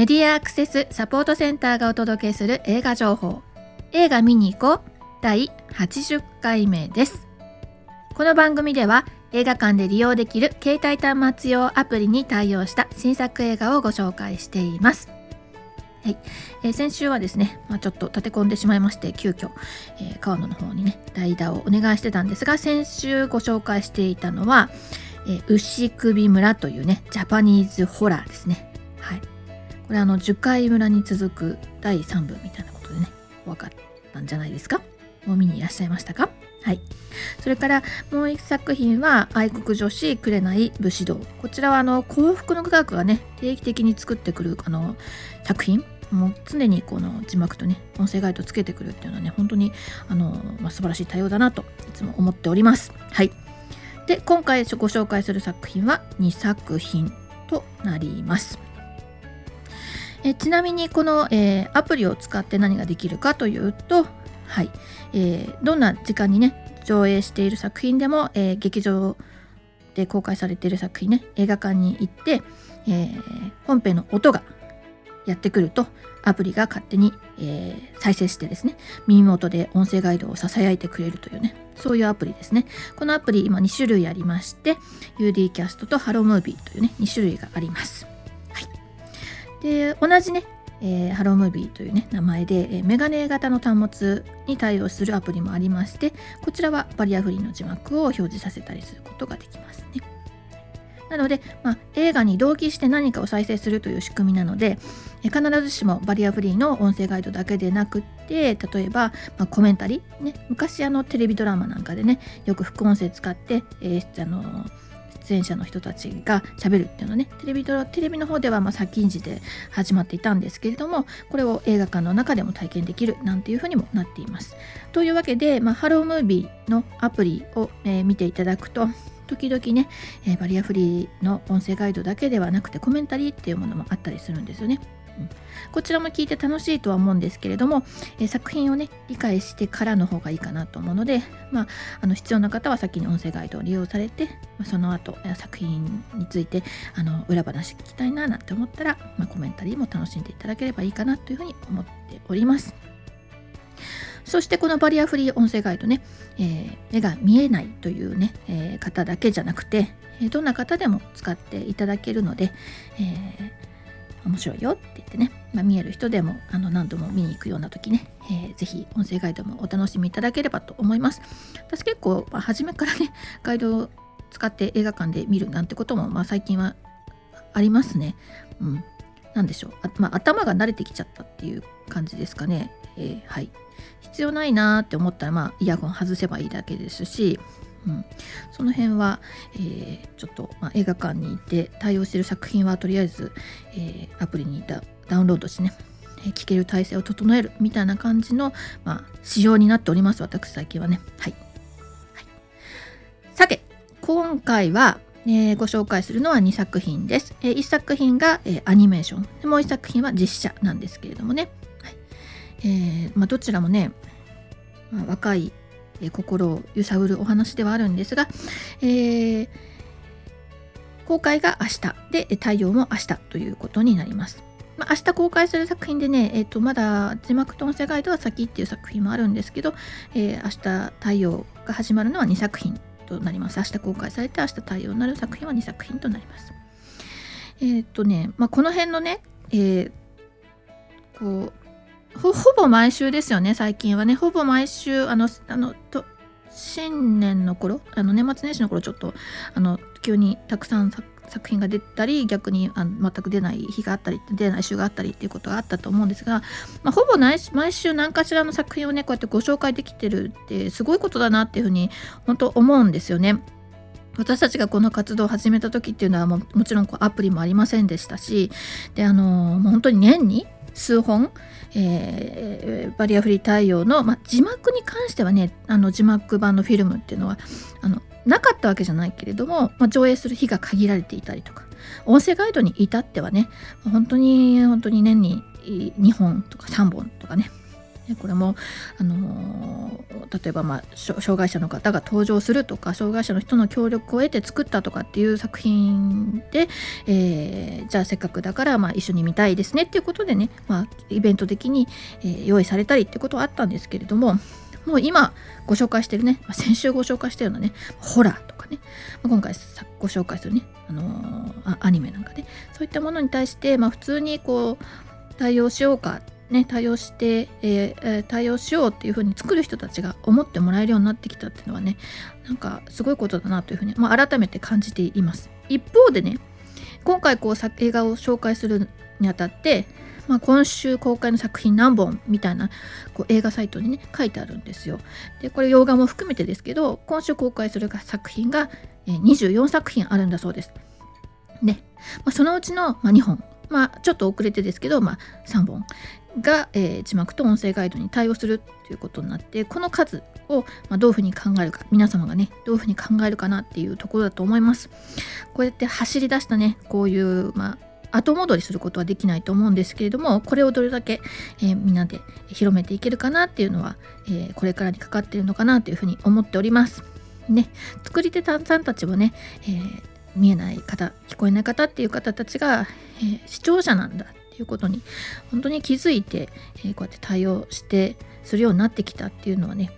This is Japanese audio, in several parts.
メディアアクセスサポートセンターがお届けする映画情報。映画見に行こう。第80回目です。この番組では映画館で利用できる携帯端末用アプリに対応した新作映画をご紹介しています。はい。えー、先週はですね、まあ、ちょっと立て込んでしまいまして急遽、えー、川野の方にね代打をお願いしてたんですが先週ご紹介していたのは、えー、牛首村というねジャパニーズホラーですね。これあの樹海村に続く第3部みたいなことでね分かったんじゃないですか？もう見にいらっしゃいましたか？はい。それからもう一作品は愛国女子紅武士道。こちらはあの幸福の科学がね定期的に作ってくるあの作品。もう常にこの字幕とね音声ガイドつけてくるっていうのはね本当にあの、まあ、素晴らしい対応だなといつも思っております。はい。で今回ご紹介する作品は2作品となります。えちなみにこの、えー、アプリを使って何ができるかというとはい、えー、どんな時間にね上映している作品でも、えー、劇場で公開されている作品ね映画館に行って、えー、本編の音がやってくるとアプリが勝手に、えー、再生してですね耳元で音声ガイドをささやいてくれるというねそういうアプリですね。このアプリ今2種類ありまして UD キャストと HELLO! MOVIE というね2種類があります、で同じねえー、 HELLO! MOVIE というね名前で、えー、メガネ型の端末に対応するアプリもありましてこちらはバリアフリーの字幕を表示させたりすることができますね。なので、まあ、映画に同期して何かを再生するという仕組みなので、え、必ずしもバリアフリーの音声ガイドだけでなくって例えば、まあ、コメンタリー、ね、昔あのテレビドラマなんかでねよく副音声使って、えー、あの出演者の人たちがしゃべるっていうのねテレビテレビの方ではま先んじで始まっていたんですけれどもこれを映画館の中でも体験できるなんていうふうにもなっています。というわけで、まあ、ハロームービーのアプリを、えー、見ていただくと時々ね、えー、バリアフリーの音声ガイドだけではなくてコメンタリーっていうものもあったりするんですよね。こちらも聞いて楽しいとは思うんですけれども、え作品をね理解してからの方がいいかなと思うので、まあ、あの必要な方は先に音声ガイドを利用されて、ま、その後作品についてあの裏話聞きたいななんて思ったら、まあ、コメンタリーも楽しんでいただければいいかなというふうに思っております。そしてこのバリアフリー音声ガイドね、えー、目が見えないというね、えー、方だけじゃなくて、えどんな方でも使っていただけるので、え面白いよって言ってね、まあ、見える人でもあの何度も見に行くような時ね、えー、ぜひ音声ガイドもお楽しみいただければと思います。私結構、まあ、初めからね ガイドを使って映画館で見るなんてことも、まあ、最近はありますね。うん。何でしょうあ、まあ、頭が慣れてきちゃったっていう感じですかね。えー、はい。必要ないなって思ったら、まあ、イヤホン外せばいいだけですし、うん、その辺は、えー、ちょっと、まあ、映画館に行って対応している作品はとりあえず、えー、アプリにダダウンロードしてね、えー、聞ける体制を整えるみたいな感じの、まあ、仕様になっております私最近はね、はい、はい、さて今回は、えー、ご紹介するのは2作品です、えー、1作品が、えー、アニメーション。もう1作品は実写なんですけれどもね、はい。えーまあ、どちらもね、まあ、若いえ心を揺さぶるお話ではあるんですが、えー、公開が明日で対応も明日ということになります。まあ、明日公開する作品でね、えー、とまだ字幕と音声ガイドは先っていう作品もあるんですけど、えー、明日対応が始まるのは2作品となります。明日公開されて明日対応になる作品は2作品となります。えっ、とね、まあ、この辺のね、えー、こうほぼ毎週ですよね最近はねほぼ毎週あのあのと新年の頃あの年末年始の頃ちょっとあの急にたくさん作品が出たり逆にあの全く出ない日があったり出ない週があったりっていうことがあったと思うんですが、まあ、ほぼ毎週何かしらの作品をねこうやってご紹介できてるってすごいことだなっていうふうに本当思うんですよね。私たちがこの活動を始めた時っていうのはももちろんこうアプリもありませんでしたしであのもう本当に年に数本えー、バリアフリー対応の、ま、字幕に関してはねあの字幕版のフィルムっていうのはあのなかったわけじゃないけれども、ま、上映する日が限られていたりとか音声ガイドに至ってはね本当に本当に年に2本とか3本とかねこれも、あのー、例えば、まあ、障害者の方が登場するとか障害者の人の協力を得て作ったとかっていう作品で、えー、じゃあせっかくだから、まあ、一緒に見たいですねっていうことでね、まあ、イベント的に、えー、用意されたりってことはあったんですけれどももう今ご紹介してるね、ま、先週ご紹介したようなねホラーとかね、ま、今回ご紹介するね、あのー、アニメなんかねそういったものに対して、まあ、普通にこう対応しようかってね、対応して、えー、対応しようっていうふうに作る人たちが思ってもらえるようになってきたっていうのはねなんかすごいことだなというふうに、まあ、改めて感じています。一方でね今回こう映画を紹介するにあたって、まあ、今週公開の作品何本みたいなこう映画サイトにね書いてあるんですよ。でこれ洋画も含めてですけど今週公開する作品が24作品あるんだそうです。ね、まあ、そのうちの、2本。まあ、ちょっと遅れてですけど、まあ、3本。が、えー、字幕と音声ガイドに対応するということになってこの数を、まあ、どういうふうに考えるか皆様がねどういうふうに考えるかなっていうところだと思います。こうやって走り出したねこういう、まあ、後戻りすることはできないと思うんですけれどもこれをどれだけ、えー、みんなで広めていけるかなっていうのは、えー、これからにかかっているのかなというふうに思っております。ね作り手さんたちはね、えー、見えない方聞こえない方っていう方たちが、えー、視聴者なんだいうことに本当に気づいて、えー、こうやって対応してするようになってきたっていうのはね、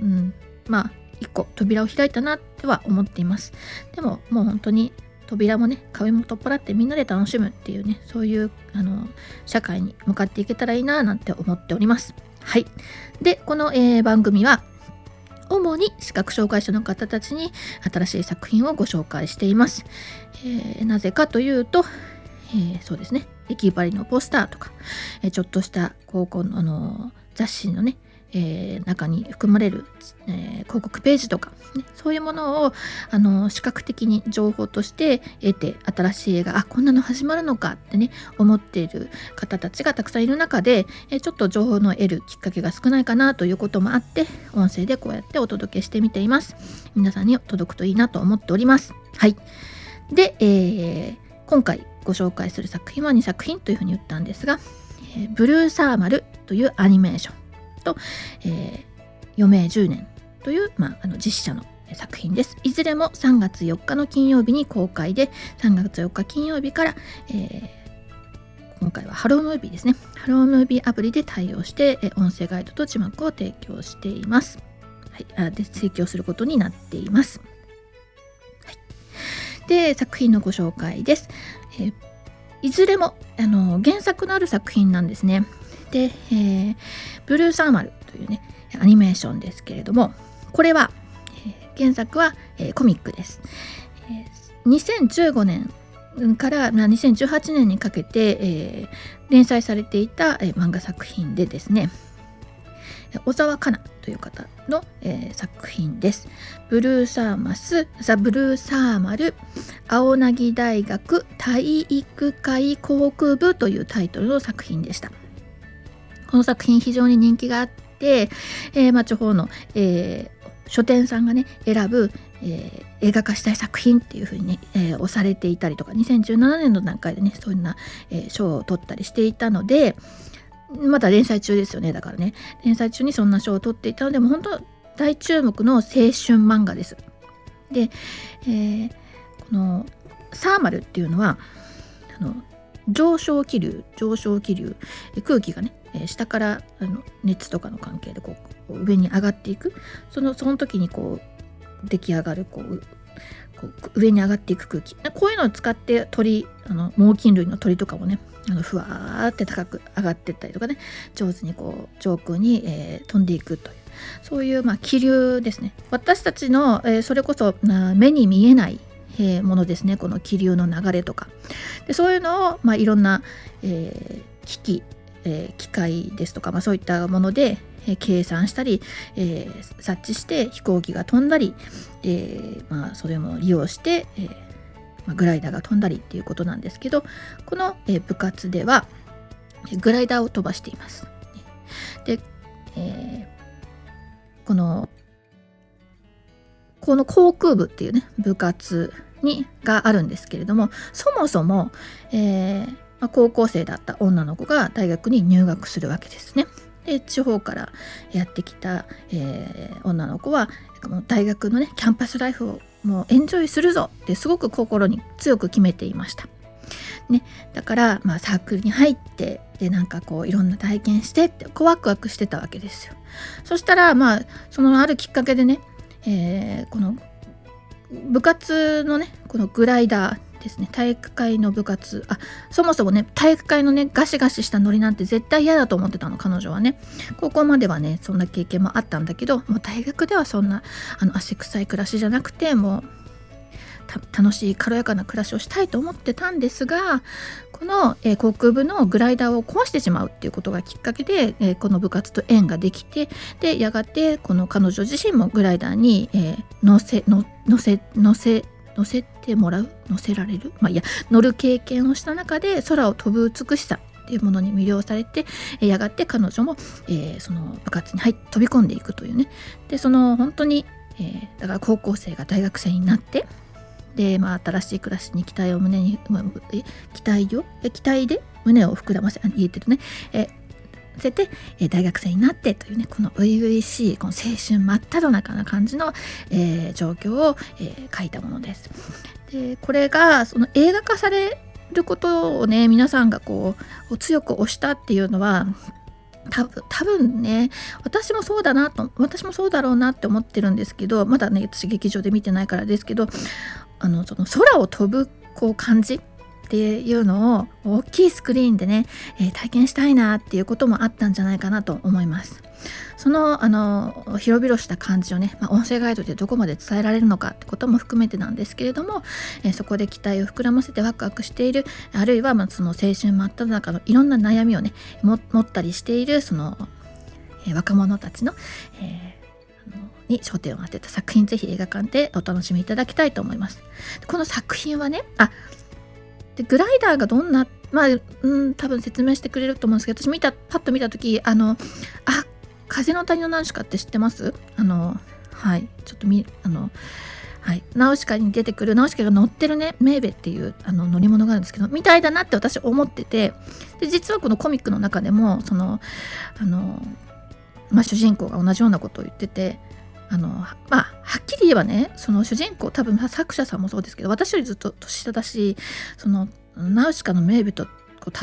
うん、まあ一個扉を開いたなっては思っています。でももう本当に扉もね壁も取っ払ってみんなで楽しむっていうねそういうあの社会に向かっていけたらいいななんて思っております。はい。でこの、えー、番組は主に視覚障害者の方たちに新しい作品をご紹介しています、えー、なぜかというと、えー、そうですね。駅張りのポスターとか、えちょっとした高校のあの雑誌のね、えー、中に含まれる、え、広告ページとか、ね、そういうものをあの視覚的に情報として得て新しい映画あこんなの始まるのかってね思っている方たちがたくさんいる中で、え、ちょっと情報の得るきっかけが少ないかなということもあって音声でこうやってお届けしてみています。皆さんに届くといいなと思っております。はい。で、えー、今回ご紹介する作品は2作品というふうに言ったんですが、えー、ブルーサーマルというアニメーションと、えー、余命10年という、まあ、あの実写の作品です。いずれも3月4日の金曜日に公開で、3月4日金曜日から、えー、今回は HELLO! MOVIE ですね。 HELLO! MOVIE アプリで対応して、え音声ガイドと字幕を提供しています。はい、あで提供することになっています。で、作品のご紹介です。えいずれもあの原作のある作品なんですね。で、えー、ブルーサーマルというねアニメーションですけれどもこれは、えー、原作は、えー、コミックです。えー、2015年から2018年にかけて、えー、連載されていた、えー、漫画作品でですね小沢香奈という方の、えー、作品です。ブルーサーマス、ザ・ブルーサーマル、青柳大学体育会航空部というタイトルの作品でした。この作品非常に人気があって、えー、まあ、地方の、えー、書店さんがね選ぶ、えー、映画化したい作品っていう風にね、え押されていたりとか2017年の段階でねそんな、え賞を取ったりしていたので、まだ連載中ですよね。だからね。連載中にそんな賞を取っていたの。でも本当大注目の青春漫画です。で、えー、このサーマルっていうのはあの上昇気流上昇気流。空気がね下からあの熱とかの関係でこう上に上がっていく。そのその時にこう出来上がるこうこう上に上がっていく空気。こういうのを使って鳥あの猛禽類の鳥とかもねあのふわーって高く上がってったりとかね。上手にこう上空に、えー、飛んでいくという。そういう、まあ、気流ですね。私たちの、えー、それこそ目に見えないえー、ものですね。この気流の流れとか。でそういうのを、まあ、いろんな、え、機器、え、機械ですとか、まあ、そういったもので、計算したり、え察知して飛行機が飛んだり、えまあ、それも利用して、えま、グライダーが飛んだりっていうことなんですけどこの、え部活ではグライダーを飛ばしています。で、えー、このこの航空部っていうね部活にがあるんですけれどもそもそも、えーま、高校生だった女の子が大学に入学するわけですね。で地方からやってきた、えー、女の子は大学のねキャンパスライフをもうエンジョイするぞってすごく心に強く決めていました。ね、だから、まあ、サークルに入ってでなんかこういろんな体験してってこうワクワクしてたわけですよ。そしたらまあそのあるきっかけでね、えー、この部活のねこのグライダーですね。体育会の部活。あそもそもね体育会のねガシガシしたノリなんて絶対嫌だと思ってたの彼女はね。高校まではねそんな経験もあったんだけどもう大学ではそんなあの汗臭い暮らしじゃなくてもう楽しい軽やかな暮らしをしたいと思ってたんですがこの、えー、航空部のグライダーを壊してしまうっていうことがきっかけで、えー、この部活と縁ができてでやがてこの彼女自身もグライダーに、えー、乗せ乗せ乗せ乗せてもらう？乗せられる？まあいや乗る経験をした中で空を飛ぶ美しさっていうものに魅了されてやがて彼女も、えー、その部活に入飛び込んでいくというね。でその本当に、えー、だから高校生が大学生になってで、まあ、新しい暮らしに期待を胸に、まあ、期待を？期待で？胸を膨らませあ言えてるね、えせて、え大学生になってというねこの初々しいこの青春真っ只中な感じの、えー、状況を、えー、書いたものです。でこれがその映画化されることをね皆さんがこう強く推したっていうのは多分多分ね私もそうだなと私もそうだろうなって思ってるんですけどまだね私劇場で見てないからですけどあのその空を飛ぶこう感じっていうのを大きいスクリーンでね、えー、体験したいなっていうこともあったんじゃないかなと思います。そのあの広々した感じをね、まあ、音声ガイドでどこまで伝えられるのかってことも含めてなんですけれども、えー、そこで期待を膨らませてワクワクしているあるいはまあその青春真っ只中のいろんな悩みをね持ったりしているその、えー、若者たちの、えーに焦点を当てた作品ぜひ映画館でお楽しみいただきたいと思います。この作品はねあでグライダーがどんなまあうん多分説明してくれると思うんですけど私見たパッと見た時あのあ風の谷のナウシカって知ってます？あのはいちょっとみあのはい、ナウシカに出てくるナウシカが乗ってるねメーベっていうあの乗り物があるんですけどみたいだなって私思っててで実はこのコミックの中でもそのあの、まあ、主人公が同じようなことを言っててあのまあはっきり言えばねその主人公多分作者さんもそうですけど私よりずっと年下だしそのナウシカの名人と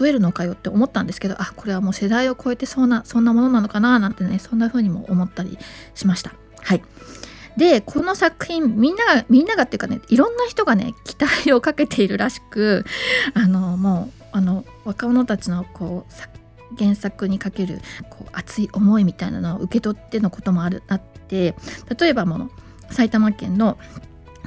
例えるのかよって思ったんですけどあこれはもう世代を超えてそうなそんなものなのかななんてねそんな風にも思ったりしました。はいでこの作品みんながみんながっていうかねいろんな人がね期待をかけているらしくあのもうあの若者たちのこう原作にかけるこう熱い思いみたいなのを受け取ってのこともあるあって例えばもの埼玉県の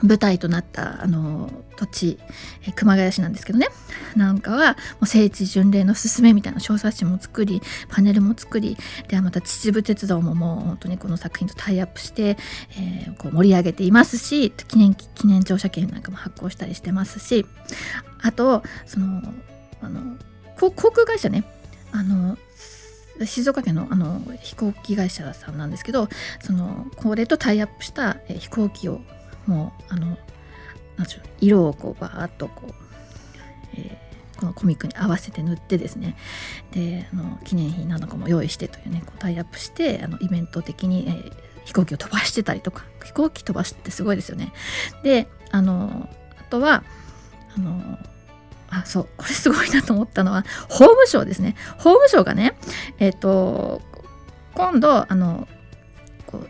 舞台となったあの土地、え熊谷市なんですけどね。なんかはもう聖地巡礼のすすめみたいな小冊子も作りパネルも作りではまた秩父鉄道ももう本当にこの作品とタイアップして、えー、こう盛り上げていますし記念記念乗車券なんかも発行したりしてますしあとそのあの航空会社ね。あの静岡県のあの飛行機会社さんなんですけどそのこれとタイアップした、飛行機をもうあのなんでしょう色をこうバーッとこう、えー、このコミックに合わせて塗ってですねであの記念品などかも用意してというねこうタイアップしてあのイベント的に、えー、飛行機を飛ばしてたりとか飛行機飛ばすってすごいですよね。であのあとはあのあそう。これすごいなと思ったのは法務省ですね。法務省がねえっ、ー、と今度あの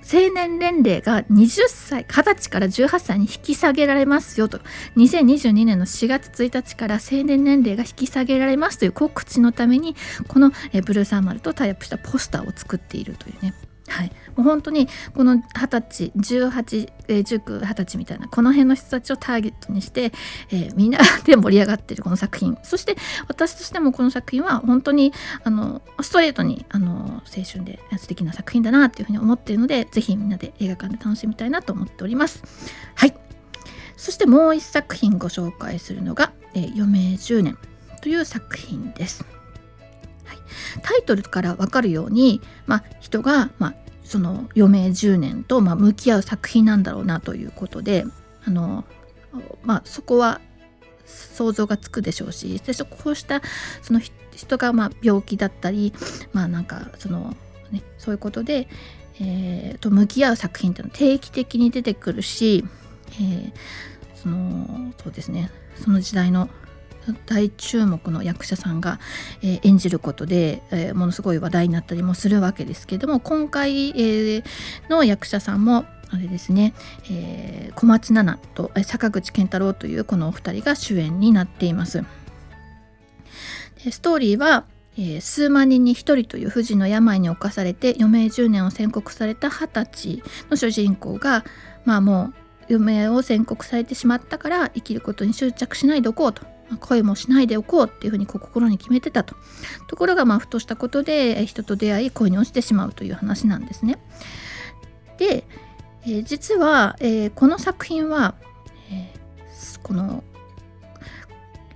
成年年齢が20歳20歳から18歳に引き下げられますよと。2022年の4月1日から成年年齢が引き下げられますという告知のためにこのブルーサーマルとタイアップしたポスターを作っているというね。はい、もう本当にこの二十歳18、えー、19、20歳みたいなこの辺の人たちをターゲットにして、えー、みんなで盛り上がってるこの作品そして私としてもこの作品は本当にあのストレートにあの青春で素敵な作品だなっていうふうに思っているのでぜひみんなで映画館で楽しみたいなと思っております。はいそしてもう一作品ご紹介するのが「えー、余命10年」という作品です。タイトルから分かるように、まあ、人が、まあ、その余命10年と、まあ、向き合う作品なんだろうなということであの、まあ、そこは想像がつくでしょうしでこうしたその人がまあ病気だったりまあなんかそのね、そういうことで、えー、と向き合う作品っていうのは定期的に出てくるし、えー、そのそうですね。その時代の大注目の役者さんが、えー、演じることで、えー、ものすごい話題になったりもするわけですけれども今回、えー、の役者さんもあれですね、え小松菜奈と坂口健太郎というこのお二人が主演になっています。ストーリーは、数万人に1人という不治の病に侵されて余命10年を宣告された二十歳の主人公がまあもう余命を宣告されてしまったから生きることに執着しないでおこうと恋もしないでおこうっていうふうに心に決めてたとところがまあふとしたことで人と出会い恋に落ちてしまうという話なんですね。で、え、実は、え、この作品は、え、この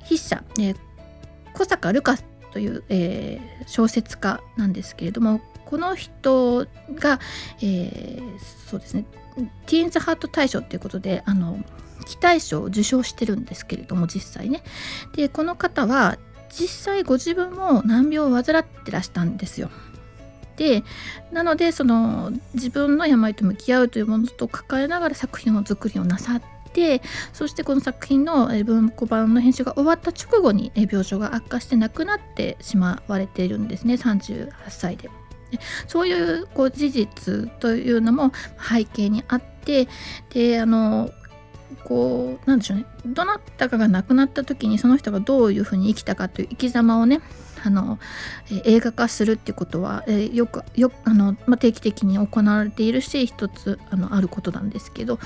筆者、え、小坂ルカという、え、小説家なんですけれどもこの人が、えー、そうですねティーンズハート大賞っていうことであの期待賞を受賞してるんですけれども実際ね。でこの方は実際ご自分も難病を患ってらしたんですよ。でなのでその自分の病と向き合うというものと抱えながら作品を作りをなさってそしてこの作品の文庫版の編集が終わった直後に病状が悪化して亡くなってしまわれているんですね。38歳で。そういうこう事実というのも背景にあってであのこうなんでしょうね。どなたかが亡くなった時にその人がどういうふうに生きたかという生き様をねあの、え映画化するっていうことは、えよくよあの、まあ、定期的に行われているし一つあのあることなんですけど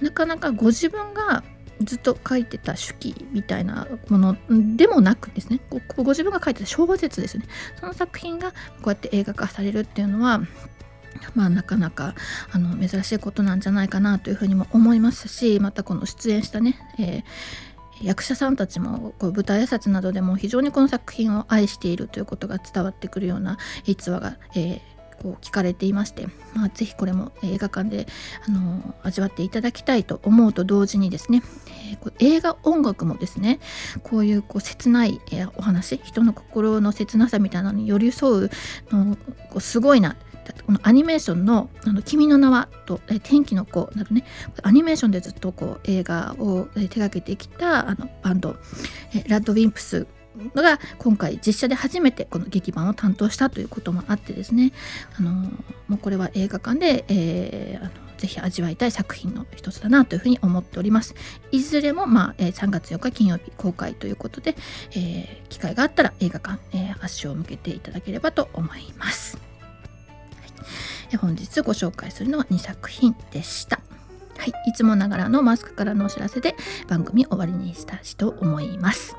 なかなかご自分がずっと書いてた手記みたいなものでもなくですね。ご自分が書いてた小説ですね。その作品がこうやって映画化されるっていうのはまあ、なかなかあの珍しいことなんじゃないかなというふうにも思いますしまたこの出演したね、えー、役者さんたちもこう舞台挨拶などでも非常にこの作品を愛しているということが伝わってくるような逸話が、えー、こう聞かれていまして、まあ、ぜひこれも映画館で、あの味わっていただきたいと思うと同時にですね、えー、映画音楽もですねこういうこう切ない、え、お話人の心の切なさみたいなのに寄り添うのこうすごいなこのアニメーションの「あの君の名は」と「天気の子」などねアニメーションでずっとこう映画を手掛けてきたあのバンドラッドウィンプスが今回実写で初めてこの劇版を担当したということもあってですねあのもうこれは映画館で、えー、あのぜひ味わいたい作品の一つだなというふうに思っております。いずれも、まあえー、3月4日金曜日公開ということで、えー、機会があったら映画館、えー、足を向けていただければと思います。本日ご紹介するのは2作品でした。はい、いつもながらのマスクからのお知らせで番組終わりにしたしと思います。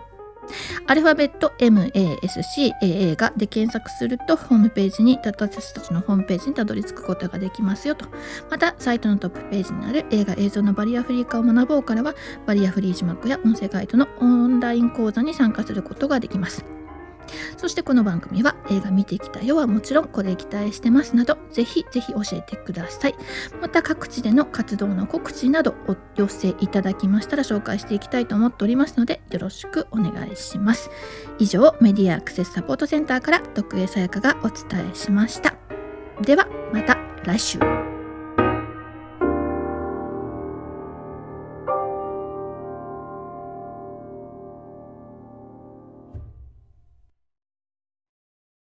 アルファベット MASCAA がで検索するとホームページに私たちのホームページにたどり着くことができますよとまたサイトのトップページにある映画映像のバリアフリー化を学ぼうからはバリアフリー字幕や音声ガイドのオンライン講座に参加することができますそしてこの番組は映画見てきたよはもちろんこれ期待してますなどぜひぜひ教えてください。また各地での活動の告知などお寄せいただきましたら紹介していきたいと思っておりますのでよろしくお願いします。以上メディアアクセスサポートセンターから徳江さやかがお伝えしました。ではまた来週。